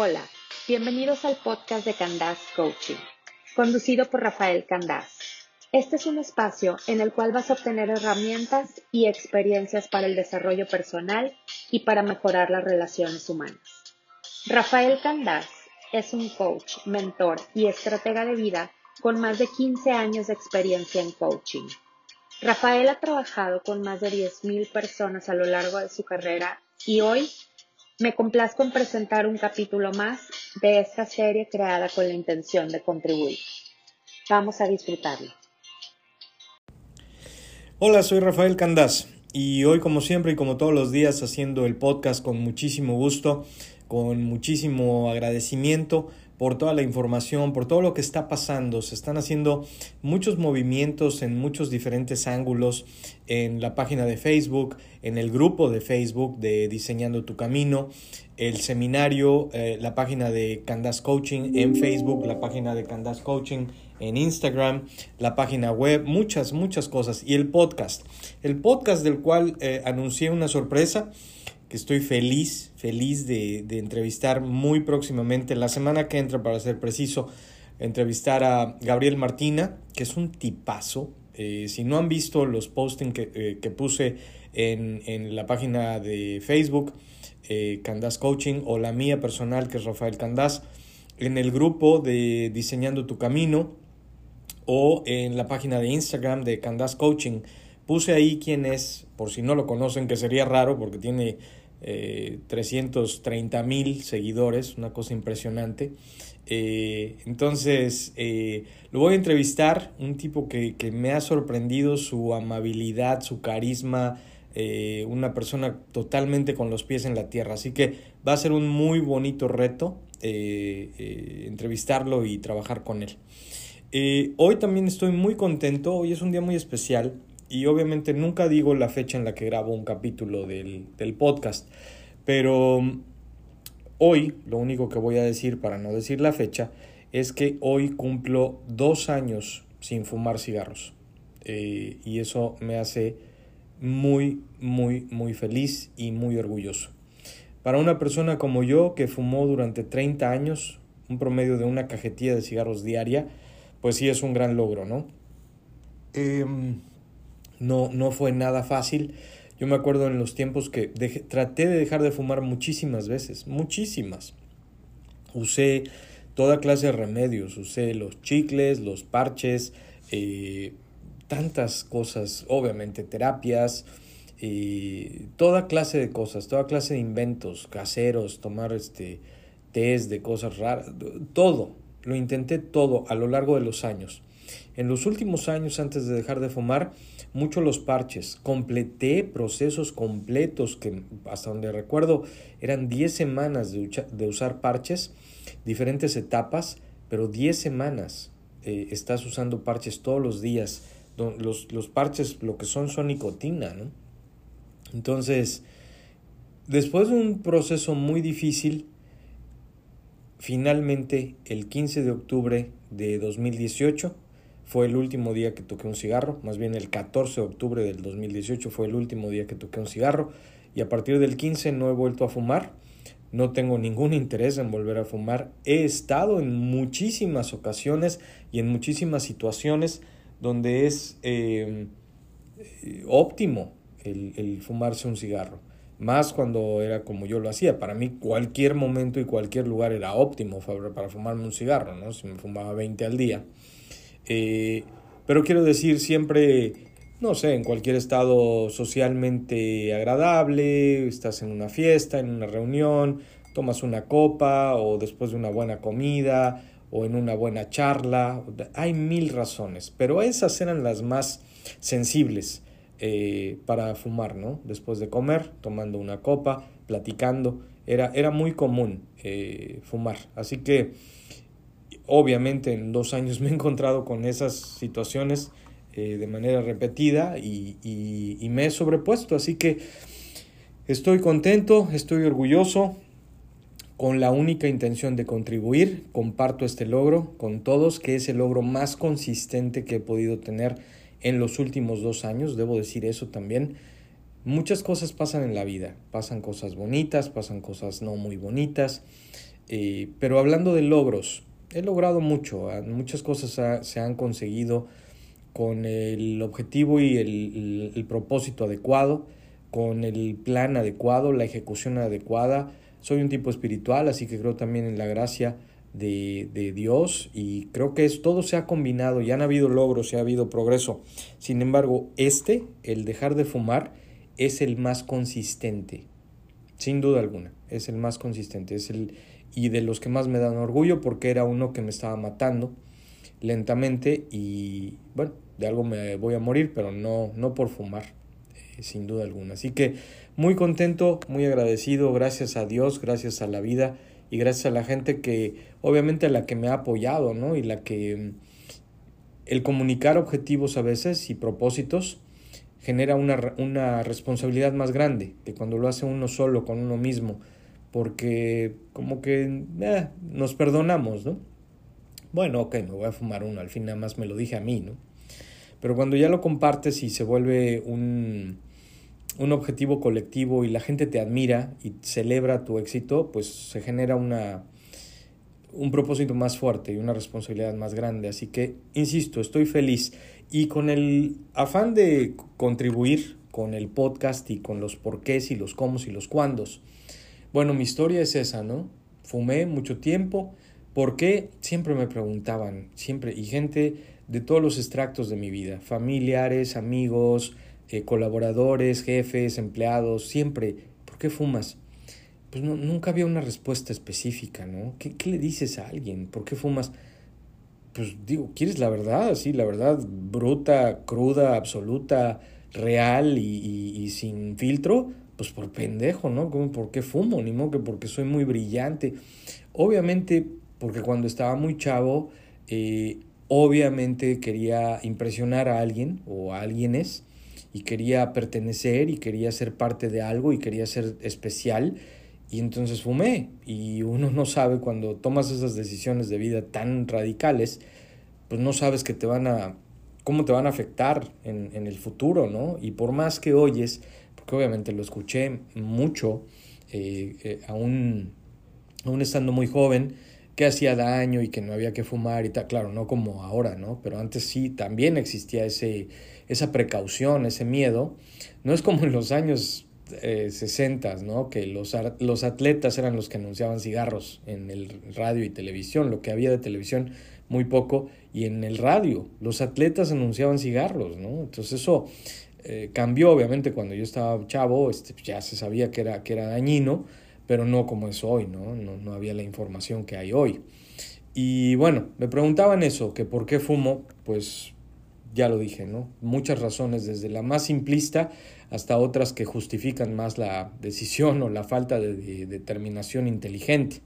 Hola, bienvenidos al podcast de Candás Coaching, conducido por Rafael Candás. Este es un espacio en el cual vas a obtener herramientas y experiencias para el desarrollo personal y para mejorar las relaciones humanas. Rafael Candás es un coach, mentor y estratega de vida con más de 15 años de experiencia en coaching. Rafael ha trabajado con más de 10.000 personas a lo largo de su carrera y hoy me complazco en presentar un capítulo más de esta serie creada con la intención de contribuir. Vamos a disfrutarlo. Hola, soy Rafael Candás y hoy como siempre y como todos los días haciendo el podcast con muchísimo gusto, con muchísimo agradecimiento por toda la información, por todo lo que está pasando. Se están haciendo muchos movimientos en muchos diferentes ángulos en la página de Facebook, en el grupo de Facebook de Diseñando tu Camino, el seminario, eh, la página de Candas Coaching en Facebook, la página de Candas Coaching en Instagram, la página web, muchas, muchas cosas. Y el podcast. El podcast del cual eh, anuncié una sorpresa que estoy feliz, feliz de, entrevistar muy próximamente, la semana que entra para ser preciso, entrevistar a Gabriel Martina, que es un tipazo. Eh, si no han visto los postings que, eh, puse en, la página de Facebook, eh, Candas Coaching, o la mía personal, que es Rafael Candás, en el grupo de Diseñando tu Camino, o en la página de Instagram de Candas Coaching, puse ahí quién es, por si no lo conocen, que sería raro porque tiene eh, 330 mil seguidores, una cosa impresionante. Eh, entonces, eh, lo voy a entrevistar, un tipo que, me ha sorprendido su amabilidad, su carisma, eh, una persona totalmente con los pies en la tierra. Así que va a ser un muy bonito reto entrevistarlo y trabajar con él. hoy también estoy muy contento, hoy es un día muy especial y obviamente nunca digo la fecha en la que grabo un capítulo del, podcast, pero hoy lo único que voy a decir para no decir la fecha es que hoy cumplo dos años sin fumar cigarros eh, y eso me hace muy, muy, muy feliz y muy orgulloso. Para una persona como yo que fumó durante 30 años, un promedio de una cajetilla de cigarros diaria, pues sí es un gran logro, ¿no? Em, no, no fue nada fácil. Yo me acuerdo en los tiempos que traté de dejar de fumar muchísimas veces, muchísimas. Usé toda clase de remedios, usé los chicles, los parches, eh, tantas cosas, obviamente terapias, toda clase de cosas, toda clase de inventos caseros, tomar este test de cosas raras, todo, lo intenté todo a lo largo de los años. En los últimos años antes de dejar de fumar, mucho los parches. Completé procesos completos que hasta donde recuerdo eran 10 semanas de, usar parches, diferentes etapas, pero 10 semanas eh, estás usando parches todos los días. Los, los parches lo que son son nicotina, ¿no? Entonces, después de un proceso muy difícil, finalmente el 15 de octubre de 2018 fue el último día que toqué un cigarro, más bien el 14 de octubre del 2018 fue el último día que toqué un cigarro y a partir del 15 no he vuelto a fumar, no tengo ningún interés en volver a fumar, he estado en muchísimas ocasiones y en muchísimas situaciones donde es em, óptimo el, fumarse un cigarro, más cuando era como yo lo hacía, para mí cualquier momento y cualquier lugar era óptimo para fumarme un cigarro, ¿no? si me fumaba 20 al día. Eh, pero quiero decir siempre, no sé, en cualquier estado socialmente agradable, estás en una fiesta, en una reunión, tomas una copa o después de una buena comida o en una buena charla. Hay mil razones, pero esas eran las más sensibles eh, para fumar, ¿no? Después de comer, tomando una copa, platicando, era, era muy común eh, fumar. Así que Obviamente en dos años me he encontrado con esas situaciones eh, de manera repetida y, y, me he sobrepuesto. Así que estoy contento, estoy orgulloso, con la única intención de contribuir. Comparto este logro con todos, que es el logro más consistente que he podido tener en los últimos dos años, debo decir eso también. Muchas cosas pasan en la vida, pasan cosas bonitas, pasan cosas no muy bonitas. Eh, pero hablando de logros, he logrado mucho, ah, muchas cosas se han conseguido con el objetivo y el, propósito adecuado, con el plan adecuado, la ejecución adecuada. Soy un tipo espiritual, así que creo también en la gracia de, Dios y creo que es, todo se ha combinado, ya han habido logros, ya ha habido progreso. Sin embargo, este, el dejar de fumar, es el más consistente, sin duda alguna, es el más consistente, es el y de los que más me dan orgullo porque era uno que me estaba matando lentamente y bueno, de algo me voy a morir, pero no, no por fumar, eh, sin duda alguna. Así que muy contento, muy agradecido, gracias a Dios, gracias a la vida y gracias a la gente que, obviamente la que me ha apoyado, ¿no? Y la que mm, el comunicar objetivos a veces y propósitos genera una, una responsabilidad más grande que cuando lo hace uno solo con uno mismo, porque como que eh, nos perdonamos, ¿no? Bueno, ok, me voy a fumar uno, al fin nada más me lo dije a mí, ¿no? Pero cuando ya lo compartes y se vuelve un, un objetivo colectivo y la gente te admira y celebra tu éxito, pues se genera una, un propósito más fuerte y una responsabilidad más grande. Así que, insisto, estoy feliz y con el afán de contribuir con el podcast y con los porqués y los cómo y los cuándos. Bueno, mi historia es esa, ¿no? Fumé mucho tiempo. ¿Por qué? Siempre me preguntaban, siempre, y gente de todos los extractos de mi vida, familiares, amigos, eh, colaboradores, jefes, empleados, siempre, ¿por qué fumas? Pues no, nunca había una respuesta específica, ¿no? ¿Qué, ¿Qué, le dices a alguien? ¿Por qué fumas? Pues digo, ¿quieres la verdad? Sí, la verdad bruta, cruda, absoluta, real y, y, sin filtro. Pues por pendejo, ¿no? Como, ¿Por qué fumo? Ni modo que porque soy muy brillante. Obviamente, porque cuando estaba muy chavo, eh, obviamente quería impresionar a alguien o a alguienes y quería pertenecer y quería ser parte de algo y quería ser especial y entonces fumé y uno no sabe cuando tomas esas decisiones de vida tan radicales pues no sabes que te van a cómo te van a afectar en el futuro no y por más que oyes porque obviamente lo escuché mucho eh, eh, aún aún estando muy joven que hacía daño y que no había que fumar y tal, claro, no como ahora, ¿no? Pero antes sí, también existía ese, esa precaución, ese miedo. No es como en los años eh, 60, ¿no? Que los, los atletas eran los que anunciaban cigarros en el radio y televisión, lo que había de televisión muy poco, y en el radio los atletas anunciaban cigarros, ¿no? Entonces eso eh, cambió, obviamente, cuando yo estaba chavo, este, ya se sabía que era, que era dañino, pero no como es hoy, ¿no? ¿no? No había la información que hay hoy. Y bueno, me preguntaban eso, que por qué fumo, pues ya lo dije, ¿no? Muchas razones, desde la más simplista hasta otras que justifican más la decisión o la falta de, determinación inteligente.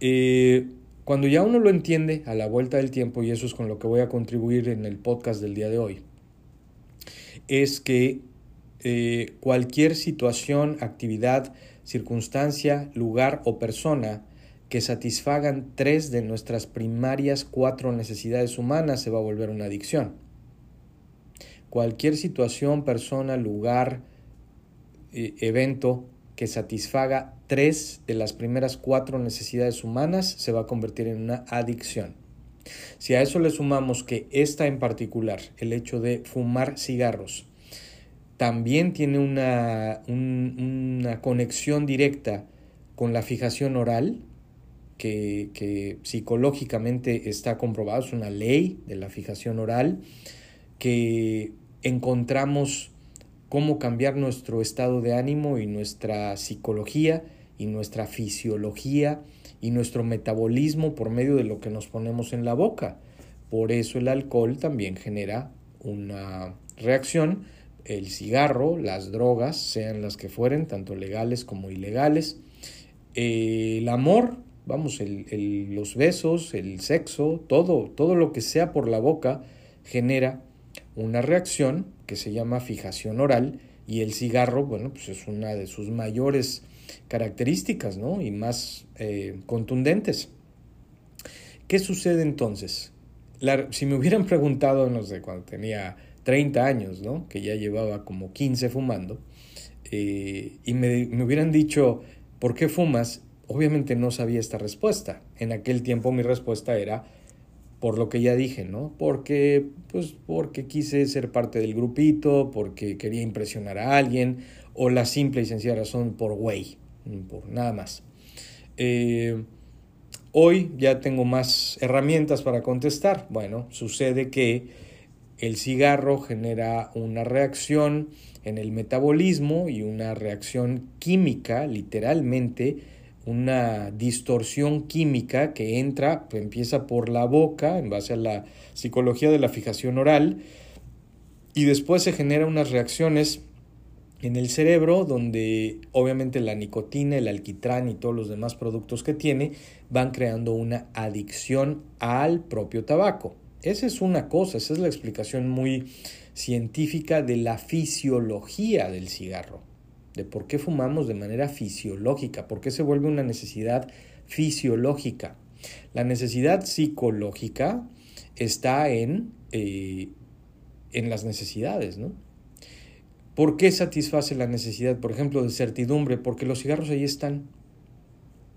Eh, cuando ya uno lo entiende a la vuelta del tiempo, y eso es con lo que voy a contribuir en el podcast del día de hoy, es que eh, cualquier situación, actividad, circunstancia, lugar o persona que satisfagan tres de nuestras primarias cuatro necesidades humanas se va a volver una adicción. Cualquier situación, persona, lugar, eh, evento que satisfaga tres de las primeras cuatro necesidades humanas se va a convertir en una adicción. Si a eso le sumamos que esta en particular, el hecho de fumar cigarros, también tiene una, una conexión directa con la fijación oral, que, que, psicológicamente está comprobado, es una ley de la fijación oral, que encontramos cómo cambiar nuestro estado de ánimo y nuestra psicología y nuestra fisiología y nuestro metabolismo por medio de lo que nos ponemos en la boca. Por eso el alcohol también genera una reacción. El cigarro, las drogas, sean las que fueren, tanto legales como ilegales, eh, el amor, vamos, el, los besos, el sexo, todo, todo lo que sea por la boca genera una reacción que se llama fijación oral. Y el cigarro, bueno, pues es una de sus mayores características, ¿no? Y más eh, contundentes. ¿Qué sucede entonces? si me hubieran preguntado, no sé, cuando tenía 30 años, ¿no? Que ya llevaba como 15 fumando, eh, y me, me, hubieran dicho, ¿por qué fumas? obviamente no sabía esta respuesta. En aquel tiempo mi respuesta era por lo que ya dije, ¿no? Porque, pues, porque quise ser parte del grupito, porque quería impresionar a alguien, o la simple y sencilla razón por güey, por nada más. Eh, hoy ya tengo más herramientas para contestar. Bueno, sucede que el cigarro genera una reacción en el metabolismo y una reacción química, literalmente, una distorsión química que entra, empieza por la boca, en base a la psicología de la fijación oral, y después se generan unas reacciones en el cerebro donde obviamente la nicotina, el alquitrán y todos los demás productos que tiene van creando una adicción al propio tabaco. Esa es una cosa, esa es la explicación muy científica de la fisiología del cigarro de por qué fumamos de manera fisiológica, por qué se vuelve una necesidad fisiológica. La necesidad psicológica está en, eh, en las necesidades, ¿no? ¿Por qué satisface la necesidad, por ejemplo, de certidumbre? Porque los cigarros ahí están.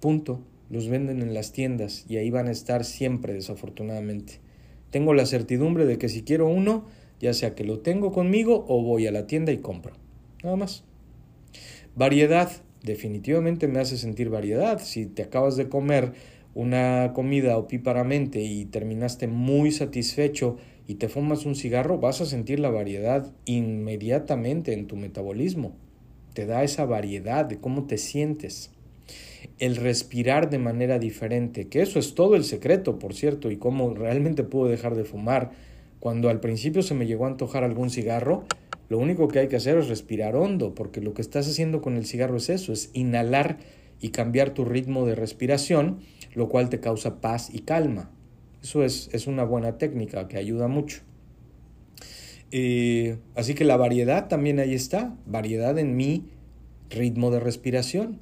Punto. Los venden en las tiendas y ahí van a estar siempre, desafortunadamente. Tengo la certidumbre de que si quiero uno, ya sea que lo tengo conmigo o voy a la tienda y compro. Nada más. Variedad, definitivamente me hace sentir variedad. Si te acabas de comer una comida opíparamente y terminaste muy satisfecho y te fumas un cigarro, vas a sentir la variedad inmediatamente en tu metabolismo. Te da esa variedad de cómo te sientes. El respirar de manera diferente, que eso es todo el secreto, por cierto, y cómo realmente puedo dejar de fumar. Cuando al principio se me llegó a antojar algún cigarro, lo único que hay que hacer es respirar hondo, porque lo que estás haciendo con el cigarro es eso, es inhalar y cambiar tu ritmo de respiración, lo cual te causa paz y calma. Eso es, es una buena técnica que ayuda mucho. Eh, así que la variedad también ahí está, variedad en mi ritmo de respiración.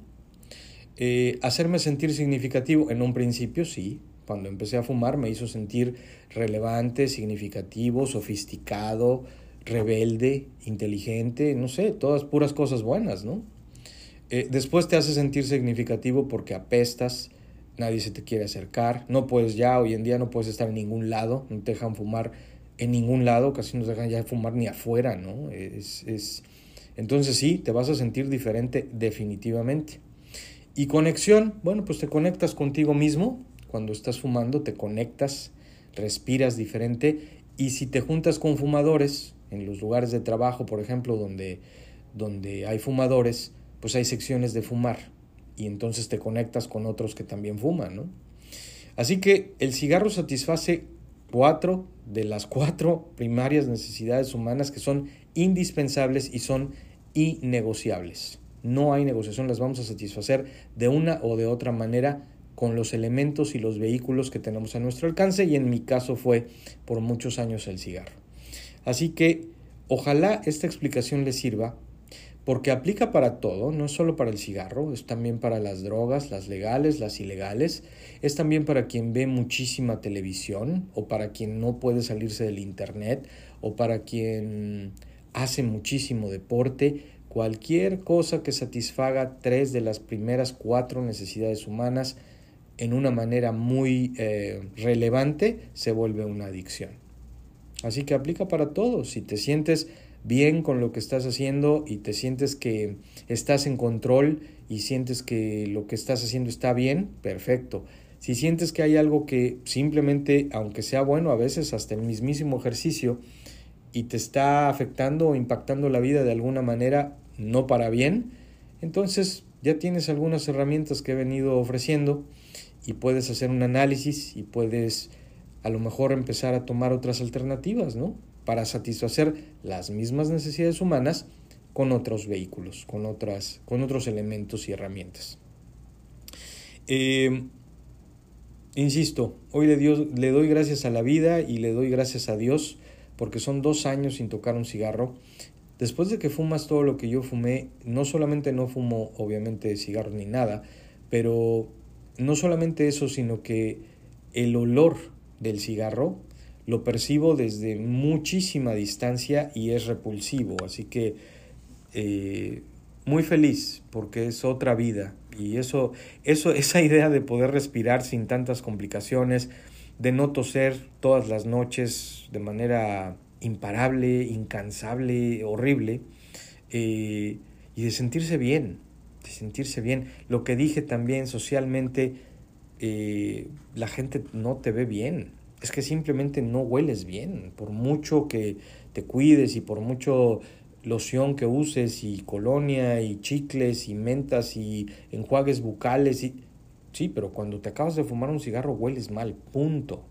Eh, hacerme sentir significativo, en un principio sí, cuando empecé a fumar me hizo sentir relevante, significativo, sofisticado, rebelde, inteligente, no sé, todas puras cosas buenas, ¿no? Eh, después te hace sentir significativo porque apestas, nadie se te quiere acercar, no puedes ya, hoy en día no puedes estar en ningún lado, no te dejan fumar en ningún lado, casi no te dejan ya fumar ni afuera, ¿no? Es, es... Entonces sí, te vas a sentir diferente definitivamente. Y conexión, bueno, pues te conectas contigo mismo, cuando estás fumando te conectas, respiras diferente y si te juntas con fumadores, en los lugares de trabajo, por ejemplo, donde, donde hay fumadores, pues hay secciones de fumar y entonces te conectas con otros que también fuman, ¿no? Así que el cigarro satisface cuatro de las cuatro primarias necesidades humanas que son indispensables y son innegociables. No hay negociación, las vamos a satisfacer de una o de otra manera con los elementos y los vehículos que tenemos a nuestro alcance y en mi caso fue por muchos años el cigarro. Así que ojalá esta explicación les sirva porque aplica para todo, no es solo para el cigarro, es también para las drogas, las legales, las ilegales, es también para quien ve muchísima televisión o para quien no puede salirse del internet o para quien hace muchísimo deporte, cualquier cosa que satisfaga tres de las primeras cuatro necesidades humanas en una manera muy eh, relevante se vuelve una adicción. Así que aplica para todo. Si te sientes bien con lo que estás haciendo y te sientes que estás en control y sientes que lo que estás haciendo está bien, perfecto. Si sientes que hay algo que simplemente, aunque sea bueno, a veces hasta el mismísimo ejercicio, y te está afectando o impactando la vida de alguna manera no para bien, entonces ya tienes algunas herramientas que he venido ofreciendo y puedes hacer un análisis y puedes a lo mejor empezar a tomar otras alternativas, ¿no? Para satisfacer las mismas necesidades humanas con otros vehículos, con, otras, con otros elementos y herramientas. Eh, insisto, hoy le, le doy gracias a la vida y le doy gracias a Dios porque son dos años sin tocar un cigarro. Después de que fumas todo lo que yo fumé, no solamente no fumo obviamente cigarros ni nada, pero no solamente eso, sino que el olor del cigarro lo percibo desde muchísima distancia y es repulsivo. Así que eh, muy feliz porque es otra vida Y eso, eso, esa idea de poder respirar sin tantas complicaciones, de no toser todas las noches de manera imparable, incansable, horrible, eh, y de sentirse bien, de sentirse bien. Lo que dije también socialmente, eh, la gente no te ve bien, es que simplemente no hueles bien, por mucho que te cuides y por mucho loción que uses y colonia y chicles y mentas y enjuagues bucales y sí, pero cuando te acabas de fumar un cigarro hueles mal, punto.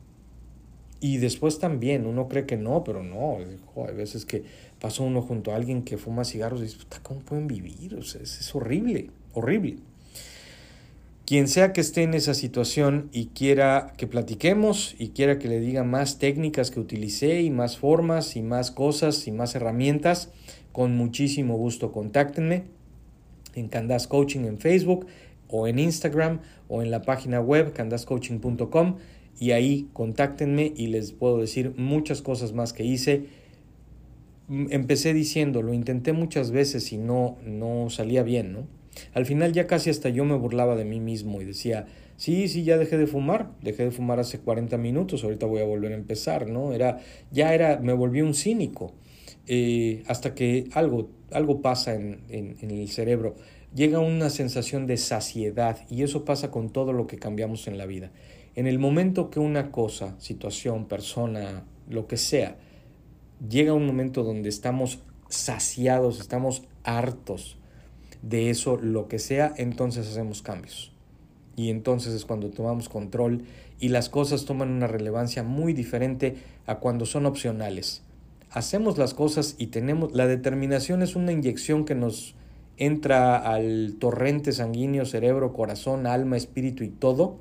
Y después también, uno cree que no, pero no. hay veces que pasa uno junto a alguien que fuma cigarros y dice, ¿cómo pueden vivir? O sea, es, horrible, horrible. Quien sea que esté en esa situación y quiera que platiquemos y quiera que le diga más técnicas que utilicé y más formas y más cosas y más herramientas, con muchísimo gusto contáctenme en Candas Coaching en Facebook o en Instagram o en la página web candascoaching.com y ahí contáctenme y les puedo decir muchas cosas más que hice. Empecé diciendo, lo intenté muchas veces y no, no salía bien, ¿no? Al final ya casi hasta yo me burlaba de mí mismo y decía, sí, sí, ya dejé de fumar, dejé de fumar hace 40 minutos, ahorita voy a volver a empezar, ¿no? Era, ya era, me volví un cínico, eh, hasta que algo, algo pasa en, en, en el cerebro, llega una sensación de saciedad y eso pasa con todo lo que cambiamos en la vida. En el momento que una cosa, situación, persona, lo que sea, llega un momento donde estamos saciados, estamos hartos de eso, lo que sea, entonces hacemos cambios. Y entonces es cuando tomamos control y las cosas toman una relevancia muy diferente a cuando son opcionales. Hacemos las cosas y tenemos, la determinación es una inyección que nos entra al torrente sanguíneo, cerebro, corazón, alma, espíritu y todo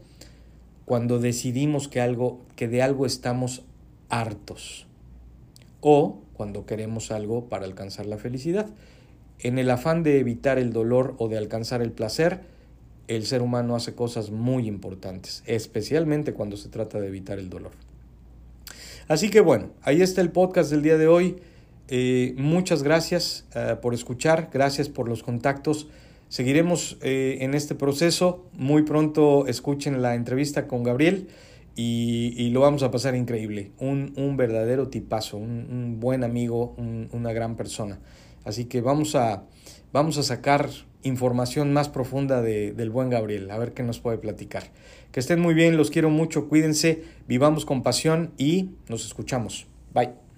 cuando decidimos que, algo, que de algo estamos hartos o cuando queremos algo para alcanzar la felicidad. En el afán de evitar el dolor o de alcanzar el placer, el ser humano hace cosas muy importantes, especialmente cuando se trata de evitar el dolor. Así que bueno, ahí está el podcast del día de hoy. Eh, muchas gracias eh, por escuchar, gracias por los contactos. Seguiremos eh, en este proceso. Muy pronto escuchen la entrevista con Gabriel y, lo vamos a pasar increíble. Un, verdadero tipazo, un, buen amigo, una gran persona. Así que vamos a, vamos a sacar información más profunda del buen Gabriel, a ver qué nos puede platicar. Que estén muy bien, los quiero mucho, cuídense, vivamos con pasión y nos escuchamos. Bye.